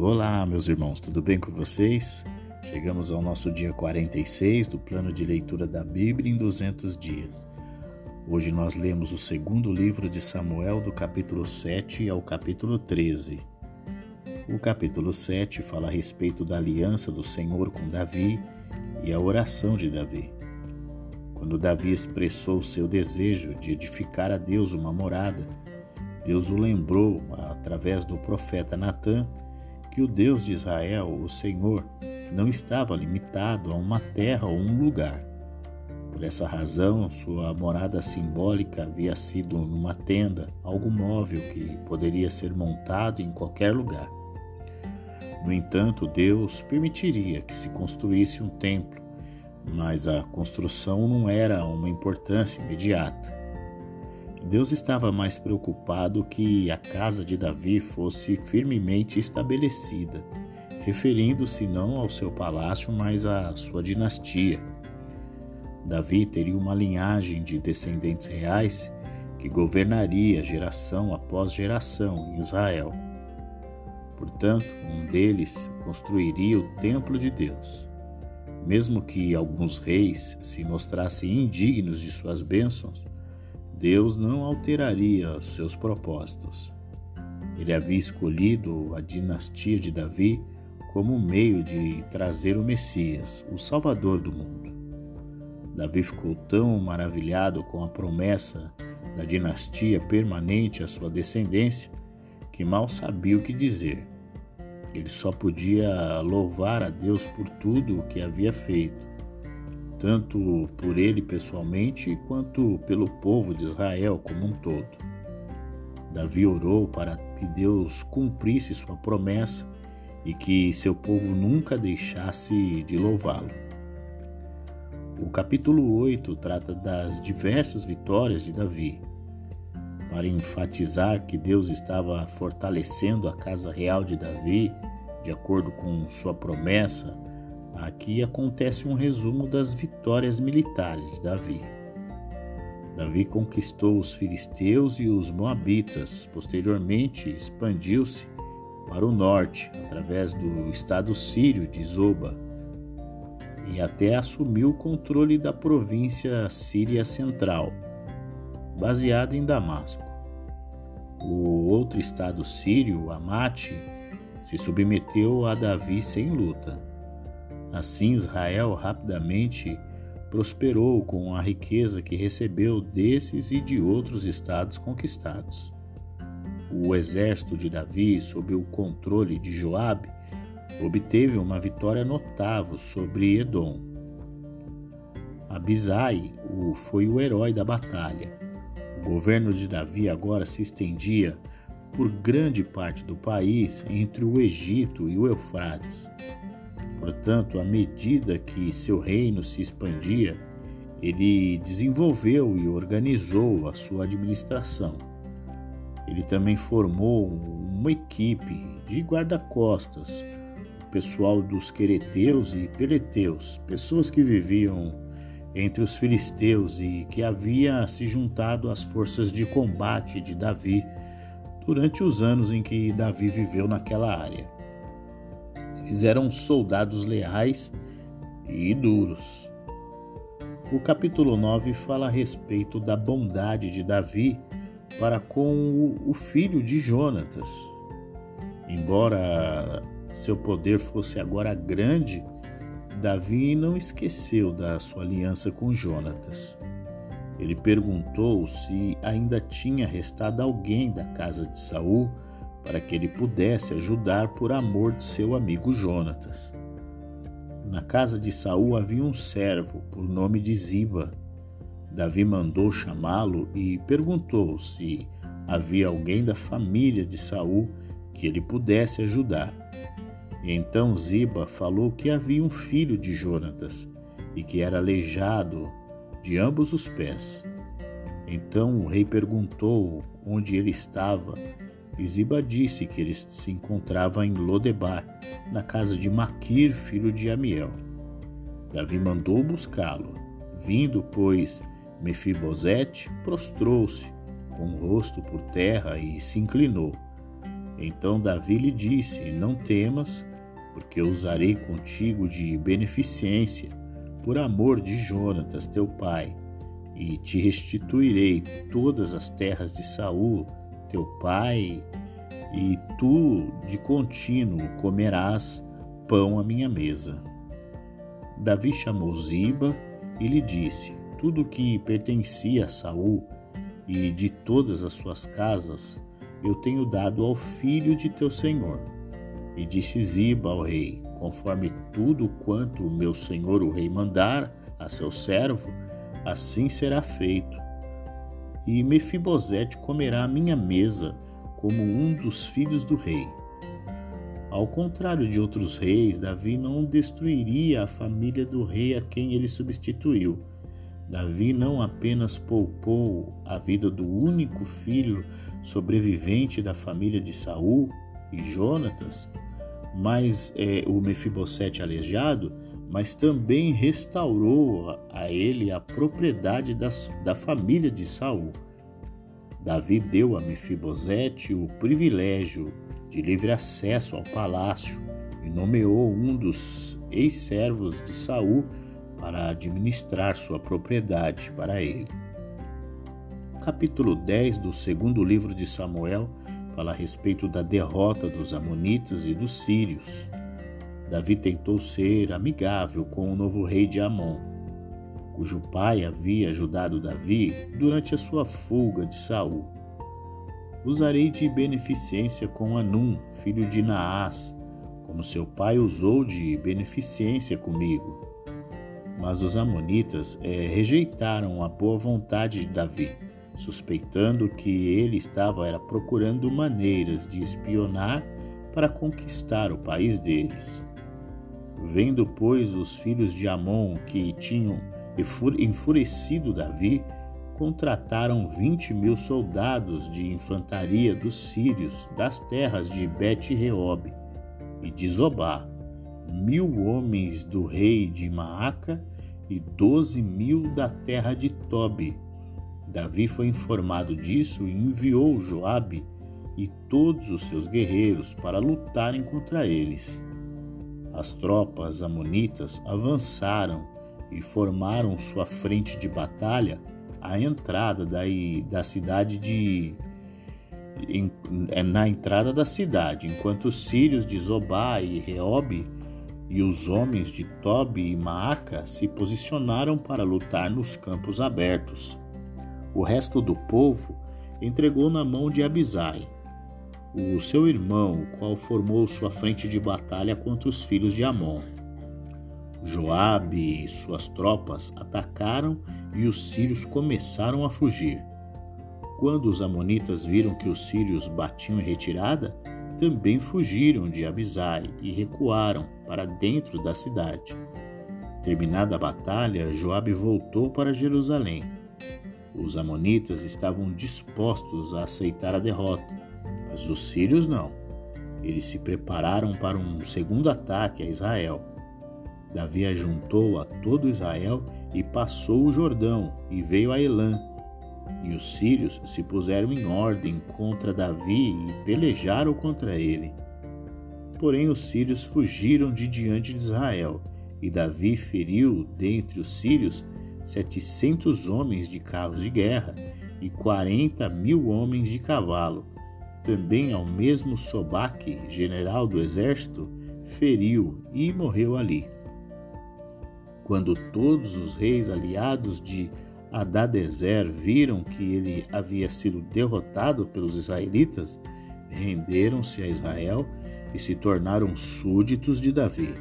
Olá, meus irmãos, tudo bem com vocês? Chegamos ao nosso dia 46 do plano de leitura da Bíblia em 200 dias. Hoje nós lemos o segundo livro de Samuel, do capítulo 7 ao capítulo 13. O capítulo 7 fala a respeito da aliança do Senhor com Davi e a oração de Davi. Quando Davi expressou seu desejo de edificar a Deus uma morada, Deus o lembrou, através do profeta Natã, que o Deus de Israel, o Senhor, não estava limitado a uma terra ou um lugar. Por essa razão, sua morada simbólica havia sido numa tenda, algo móvel que poderia ser montado em qualquer lugar. No entanto, Deus permitiria que se construísse um templo, mas a construção não era uma importância imediata. Deus estava mais preocupado que a casa de Davi fosse firmemente estabelecida, referindo-se não ao seu palácio, mas à sua dinastia. Davi teria uma linhagem de descendentes reais que governaria geração após geração em Israel. Portanto, um deles construiria o templo de Deus. Mesmo que alguns reis se mostrassem indignos de suas bênçãos, Deus não alteraria seus propósitos. Ele havia escolhido a dinastia de Davi como meio de trazer o Messias, o Salvador do mundo. Davi ficou tão maravilhado com a promessa da dinastia permanente à sua descendência que mal sabia o que dizer. Ele só podia louvar a Deus por tudo o que havia feito tanto por ele pessoalmente quanto pelo povo de Israel como um todo. Davi orou para que Deus cumprisse sua promessa e que seu povo nunca deixasse de louvá-lo. O capítulo 8 trata das diversas vitórias de Davi. Para enfatizar que Deus estava fortalecendo a casa real de Davi, de acordo com sua promessa, Aqui acontece um resumo das vitórias militares de Davi. Davi conquistou os filisteus e os moabitas, posteriormente expandiu-se para o norte, através do estado sírio de Zoba, e até assumiu o controle da província síria central, baseada em Damasco. O outro estado sírio, Amate, se submeteu a Davi sem luta. Assim, Israel rapidamente prosperou com a riqueza que recebeu desses e de outros estados conquistados. O exército de Davi, sob o controle de Joabe, obteve uma vitória notável sobre Edom. Abisai foi o herói da batalha. O governo de Davi agora se estendia por grande parte do país entre o Egito e o Eufrates. Portanto, à medida que seu reino se expandia, ele desenvolveu e organizou a sua administração. Ele também formou uma equipe de guarda-costas, o pessoal dos quereteus e peleteus, pessoas que viviam entre os filisteus e que havia se juntado às forças de combate de Davi durante os anos em que Davi viveu naquela área. Eles eram soldados leais e duros. O capítulo 9 fala a respeito da bondade de Davi para com o filho de Jonatas. Embora seu poder fosse agora grande, Davi não esqueceu da sua aliança com Jonatas. Ele perguntou se ainda tinha restado alguém da casa de Saul para que ele pudesse ajudar por amor de seu amigo Jonatas. Na casa de Saul havia um servo por nome de Ziba. Davi mandou chamá-lo e perguntou se havia alguém da família de Saul que ele pudesse ajudar. E então Ziba falou que havia um filho de Jonatas e que era aleijado de ambos os pés. Então o rei perguntou onde ele estava e Ziba disse que ele se encontrava em Lodebar, na casa de Maquir, filho de Amiel. Davi mandou buscá-lo. Vindo, pois, Mefibosete prostrou-se, com o rosto por terra, e se inclinou. Então Davi lhe disse: Não temas, porque usarei contigo de beneficência, por amor de Jonatas, teu pai, e te restituirei todas as terras de Saul, teu pai, e tu de contínuo comerás pão à minha mesa. Davi chamou Ziba e lhe disse: Tudo que pertencia a Saul e de todas as suas casas eu tenho dado ao filho de teu senhor. E disse Ziba ao rei: Conforme tudo quanto o meu senhor o rei mandar a seu servo, assim será feito. E Mefibosete comerá a minha mesa como um dos filhos do rei. Ao contrário de outros reis, Davi não destruiria a família do rei a quem ele substituiu. Davi não apenas poupou a vida do único filho sobrevivente da família de Saul e Jonatas, mas é, o Mefibosete aleijado, mas também restaurou a ele a propriedade das, da família de Saul. Davi deu a Mefibosete o privilégio de livre acesso ao palácio e nomeou um dos ex-servos de Saul para administrar sua propriedade para ele. O capítulo 10 do segundo livro de Samuel fala a respeito da derrota dos Amonitas e dos Sírios. Davi tentou ser amigável com o novo rei de Amon, cujo pai havia ajudado Davi durante a sua fuga de Saul. Usarei de beneficência com Anum, filho de Naás, como seu pai usou de beneficência comigo. Mas os Amonitas é, rejeitaram a boa vontade de Davi suspeitando que ele estava era procurando maneiras de espionar para conquistar o país deles. Vendo, pois, os filhos de Amon que tinham enfurecido Davi, contrataram vinte mil soldados de infantaria dos sírios das terras de Bet-Reob e de Zobá, mil homens do rei de Maaca e doze mil da terra de Tobi, Davi foi informado disso e enviou Joabe e todos os seus guerreiros para lutarem contra eles. As tropas amonitas avançaram e formaram sua frente de batalha à entrada da, da cidade de em, é, na entrada da cidade, enquanto os sírios de Zobá e Reobe e os homens de Tobi e Maaca se posicionaram para lutar nos campos abertos. O resto do povo entregou na mão de Abisai, o seu irmão, o qual formou sua frente de batalha contra os filhos de Amon. Joabe e suas tropas atacaram e os sírios começaram a fugir. Quando os amonitas viram que os sírios batiam em retirada, também fugiram de Abisai e recuaram para dentro da cidade. Terminada a batalha, Joabe voltou para Jerusalém os Amonitas estavam dispostos a aceitar a derrota, mas os sírios não. Eles se prepararam para um segundo ataque a Israel. Davi ajuntou a todo Israel e passou o Jordão e veio a Elã. E os sírios se puseram em ordem contra Davi e pelejaram contra ele. Porém, os sírios fugiram de diante de Israel, e Davi feriu dentre os sírios setecentos homens de carros de guerra e quarenta mil homens de cavalo. Também ao mesmo Sobaque, general do exército, feriu e morreu ali. Quando todos os reis aliados de Adadezer viram que ele havia sido derrotado pelos israelitas, renderam-se a Israel e se tornaram súditos de Davi.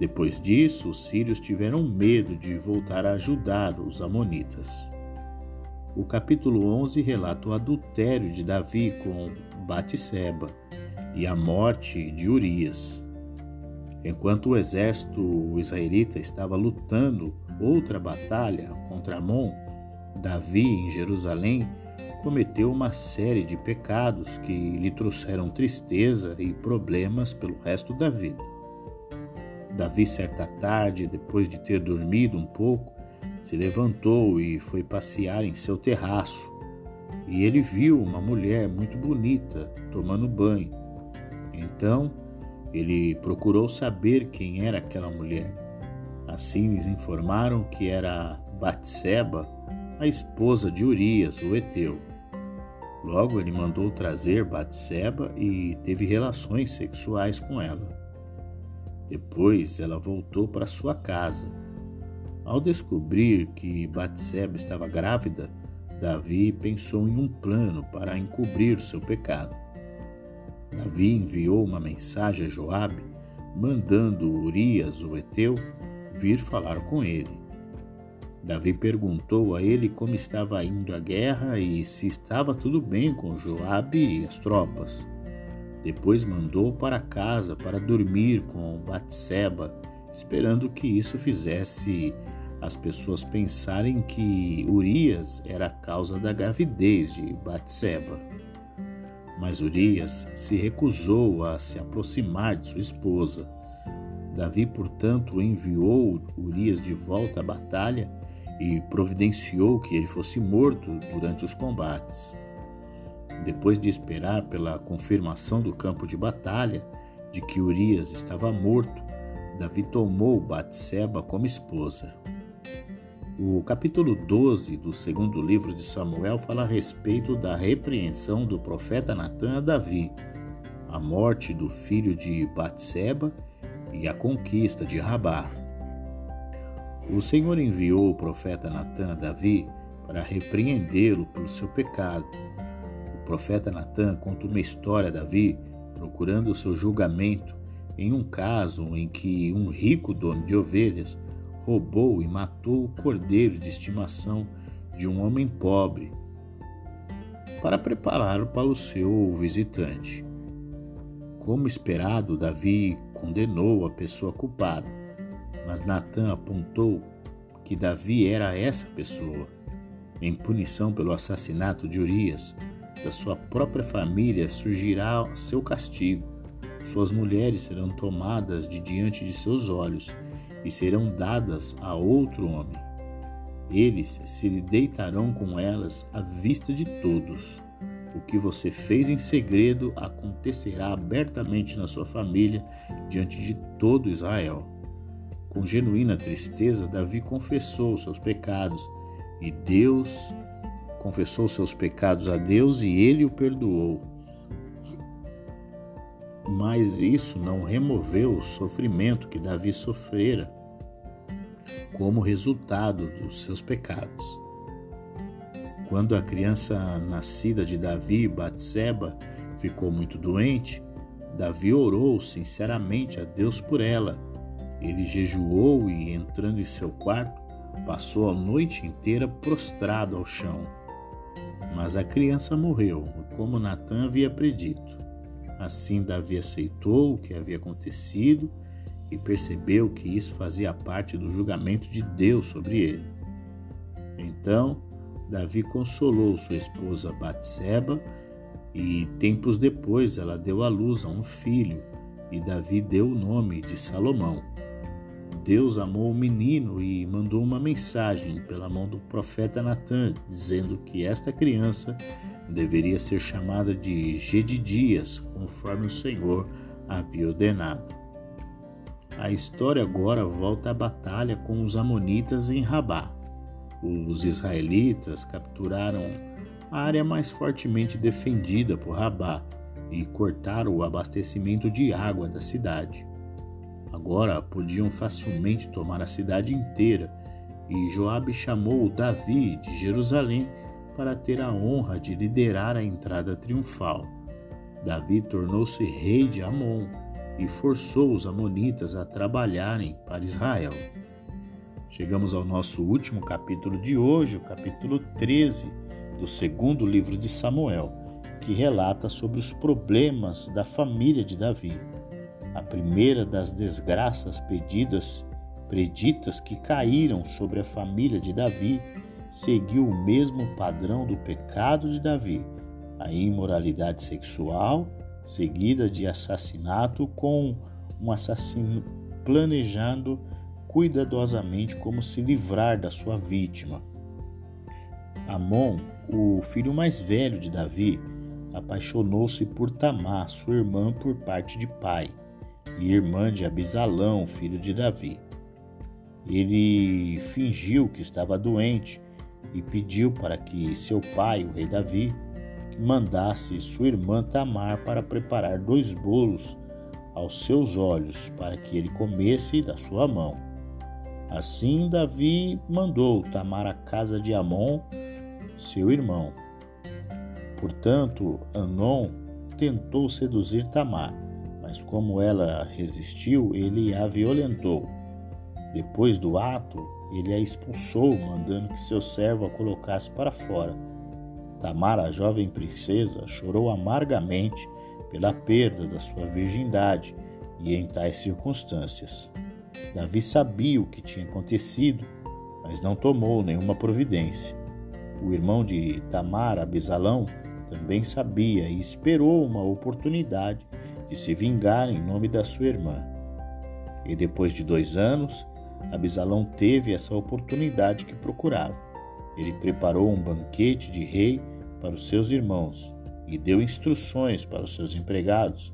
Depois disso, os sírios tiveram medo de voltar a ajudar os amonitas. O capítulo 11 relata o adultério de Davi com Batseba e a morte de Urias. Enquanto o exército israelita estava lutando outra batalha contra Amon, Davi, em Jerusalém, cometeu uma série de pecados que lhe trouxeram tristeza e problemas pelo resto da vida. Davi, certa tarde, depois de ter dormido um pouco, se levantou e foi passear em seu terraço. e ele viu uma mulher muito bonita tomando banho. Então ele procurou saber quem era aquela mulher. Assim lhes informaram que era Batseba, a esposa de Urias, o Eteu. Logo ele mandou trazer Batseba e teve relações sexuais com ela. Depois ela voltou para sua casa. Ao descobrir que Batseba estava grávida, Davi pensou em um plano para encobrir seu pecado. Davi enviou uma mensagem a Joabe, mandando Urias, o Eteu, vir falar com ele. Davi perguntou a ele como estava indo a guerra e se estava tudo bem com Joabe e as tropas. Depois mandou para casa para dormir com Batseba, esperando que isso fizesse as pessoas pensarem que Urias era a causa da gravidez de Batseba. Mas Urias se recusou a se aproximar de sua esposa. Davi, portanto, enviou Urias de volta à batalha e providenciou que ele fosse morto durante os combates. Depois de esperar pela confirmação do campo de batalha de que Urias estava morto, Davi tomou Batseba como esposa. O capítulo 12 do segundo livro de Samuel fala a respeito da repreensão do profeta Natan a Davi, a morte do filho de Batseba e a conquista de Rabá. O Senhor enviou o profeta Natan a Davi para repreendê-lo pelo seu pecado. O profeta Natan conta uma história a Davi procurando o seu julgamento em um caso em que um rico dono de ovelhas roubou e matou o cordeiro de estimação de um homem pobre para prepará-lo para o seu visitante. Como esperado, Davi condenou a pessoa culpada mas Natan apontou que Davi era essa pessoa. Em punição pelo assassinato de Urias, da sua própria família surgirá seu castigo. Suas mulheres serão tomadas de diante de seus olhos e serão dadas a outro homem. Eles se deitarão com elas à vista de todos. O que você fez em segredo acontecerá abertamente na sua família diante de todo Israel. Com genuína tristeza, Davi confessou seus pecados e Deus confessou seus pecados a Deus e ele o perdoou. Mas isso não removeu o sofrimento que Davi sofrera como resultado dos seus pecados. Quando a criança nascida de Davi, Batseba, ficou muito doente, Davi orou sinceramente a Deus por ela ele jejuou e, entrando em seu quarto, passou a noite inteira prostrado ao chão. Mas a criança morreu, como Natan havia predito. Assim Davi aceitou o que havia acontecido e percebeu que isso fazia parte do julgamento de Deus sobre ele. Então, Davi consolou sua esposa Batseba e tempos depois ela deu à luz a um filho e Davi deu o nome de Salomão. Deus amou o menino e mandou uma mensagem pela mão do profeta Natan, dizendo que esta criança deveria ser chamada de Gedidias, conforme o Senhor havia ordenado. A história agora volta à batalha com os amonitas em Rabá. Os israelitas capturaram a área mais fortemente defendida por Rabá e cortaram o abastecimento de água da cidade. Agora podiam facilmente tomar a cidade inteira, e Joabe chamou Davi de Jerusalém para ter a honra de liderar a entrada triunfal. Davi tornou-se rei de Amon e forçou os amonitas a trabalharem para Israel. Chegamos ao nosso último capítulo de hoje, o capítulo 13 do segundo livro de Samuel, que relata sobre os problemas da família de Davi a primeira das desgraças pedidas, preditas que caíram sobre a família de Davi, seguiu o mesmo padrão do pecado de Davi, a imoralidade sexual, seguida de assassinato com um assassino planejando cuidadosamente como se livrar da sua vítima. Amon, o filho mais velho de Davi, apaixonou-se por Tamar, sua irmã por parte de pai, e irmã de Abisalão, filho de Davi. Ele fingiu que estava doente e pediu para que seu pai, o rei Davi, mandasse sua irmã Tamar para preparar dois bolos aos seus olhos, para que ele comesse da sua mão. Assim Davi mandou Tamar à casa de Amon, seu irmão. Portanto, Anon tentou seduzir Tamar, mas como ela resistiu, ele a violentou. Depois do ato, ele a expulsou, mandando que seu servo a colocasse para fora. Tamar, a jovem princesa, chorou amargamente pela perda da sua virgindade e em tais circunstâncias. Davi sabia o que tinha acontecido, mas não tomou nenhuma providência. O irmão de Tamar, Abisalão, também sabia e esperou uma oportunidade de se vingar em nome da sua irmã. E depois de dois anos, Abisalão teve essa oportunidade que procurava. Ele preparou um banquete de rei para os seus irmãos e deu instruções para os seus empregados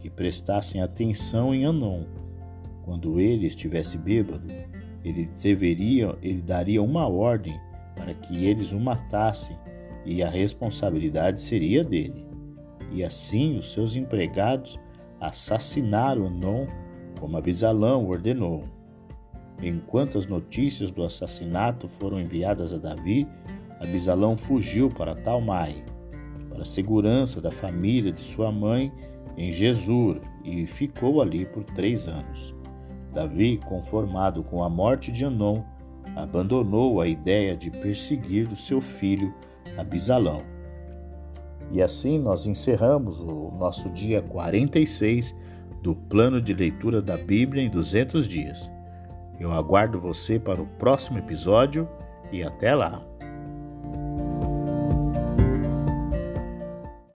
que prestassem atenção em Anon. Quando ele estivesse bêbado, ele deveria, ele daria uma ordem para que eles o matassem e a responsabilidade seria dele. E assim os seus empregados assassinaram Anon como Abisalão ordenou. Enquanto as notícias do assassinato foram enviadas a Davi, Abisalão fugiu para Talmai, para a segurança da família de sua mãe em Jesur e ficou ali por três anos. Davi, conformado com a morte de Anon, abandonou a ideia de perseguir o seu filho Abisalão. E assim nós encerramos o nosso dia 46 do plano de leitura da Bíblia em 200 dias. Eu aguardo você para o próximo episódio e até lá!